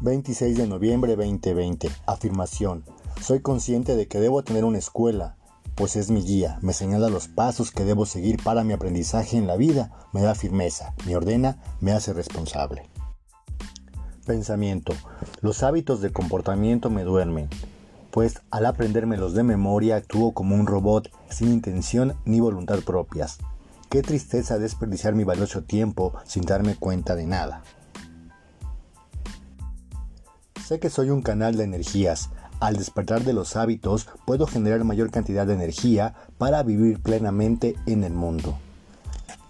26 de noviembre 2020. Afirmación. Soy consciente de que debo tener una escuela, pues es mi guía, me señala los pasos que debo seguir para mi aprendizaje en la vida, me da firmeza, me ordena, me hace responsable. Pensamiento. Los hábitos de comportamiento me duermen, pues al aprendérmelos de memoria actúo como un robot sin intención ni voluntad propias. Qué tristeza desperdiciar mi valioso tiempo sin darme cuenta de nada. Sé que soy un canal de energías. Al despertar de los hábitos puedo generar mayor cantidad de energía para vivir plenamente en el mundo.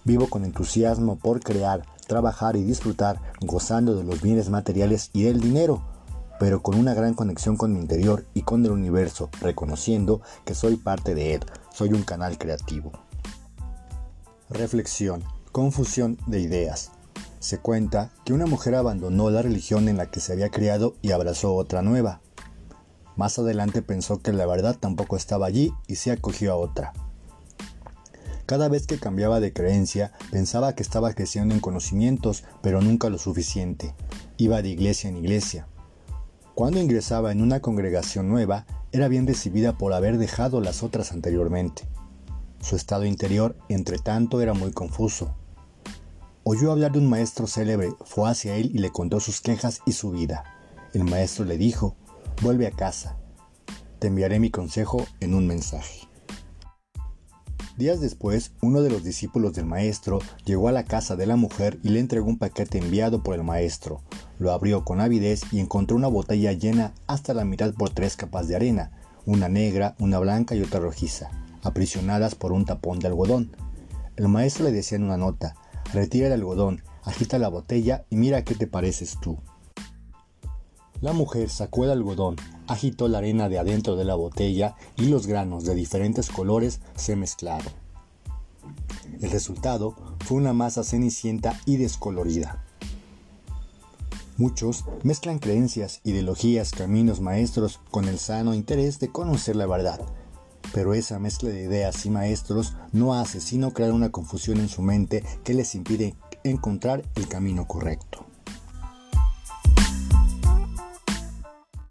Vivo con entusiasmo por crear, trabajar y disfrutar, gozando de los bienes materiales y del dinero, pero con una gran conexión con mi interior y con el universo, reconociendo que soy parte de él, soy un canal creativo. Reflexión, confusión de ideas. Se cuenta que una mujer abandonó la religión en la que se había criado y abrazó otra nueva. Más adelante pensó que la verdad tampoco estaba allí y se acogió a otra. Cada vez que cambiaba de creencia, pensaba que estaba creciendo en conocimientos, pero nunca lo suficiente. Iba de iglesia en iglesia. Cuando ingresaba en una congregación nueva, era bien recibida por haber dejado las otras anteriormente. Su estado interior, entre tanto, era muy confuso. Oyó hablar de un maestro célebre, fue hacia él y le contó sus quejas y su vida. El maestro le dijo, vuelve a casa, te enviaré mi consejo en un mensaje. Días después, uno de los discípulos del maestro llegó a la casa de la mujer y le entregó un paquete enviado por el maestro. Lo abrió con avidez y encontró una botella llena hasta la mitad por tres capas de arena, una negra, una blanca y otra rojiza aprisionadas por un tapón de algodón. El maestro le decía en una nota, retira el algodón, agita la botella y mira qué te pareces tú. La mujer sacó el algodón, agitó la arena de adentro de la botella y los granos de diferentes colores se mezclaron. El resultado fue una masa cenicienta y descolorida. Muchos mezclan creencias, ideologías, caminos maestros con el sano interés de conocer la verdad, pero esa mezcla de ideas y maestros no hace sino crear una confusión en su mente que les impide encontrar el camino correcto.